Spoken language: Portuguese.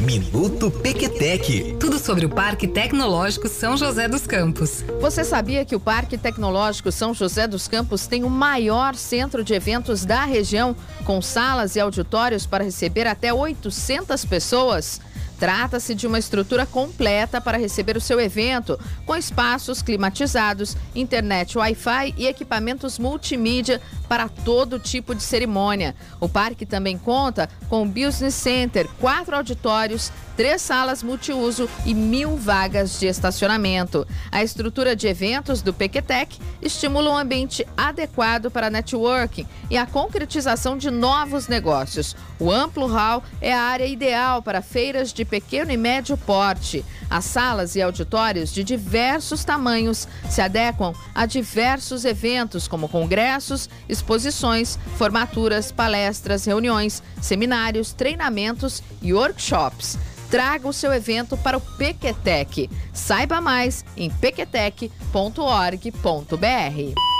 Minuto Pequetec. Tudo sobre o Parque Tecnológico São José dos Campos. Você sabia que o Parque Tecnológico São José dos Campos tem o maior centro de eventos da região, com salas e auditórios para receber até 800 pessoas? Trata-se de uma estrutura completa para receber o seu evento, com espaços climatizados, internet Wi-Fi e equipamentos multimídia para todo tipo de cerimônia. O parque também conta com um Business Center, quatro auditórios, três salas multiuso e mil vagas de estacionamento. A estrutura de eventos do Pequetec estimula um ambiente adequado para networking e a concretização de novos negócios. O amplo hall é a área ideal para feiras de pequeno e médio porte. As salas e auditórios de diversos tamanhos se adequam a diversos eventos, como congressos, exposições, formaturas, palestras, reuniões, seminários, treinamentos e workshops. Traga o seu evento para o Pequetec. Saiba mais em pequetec.org.br.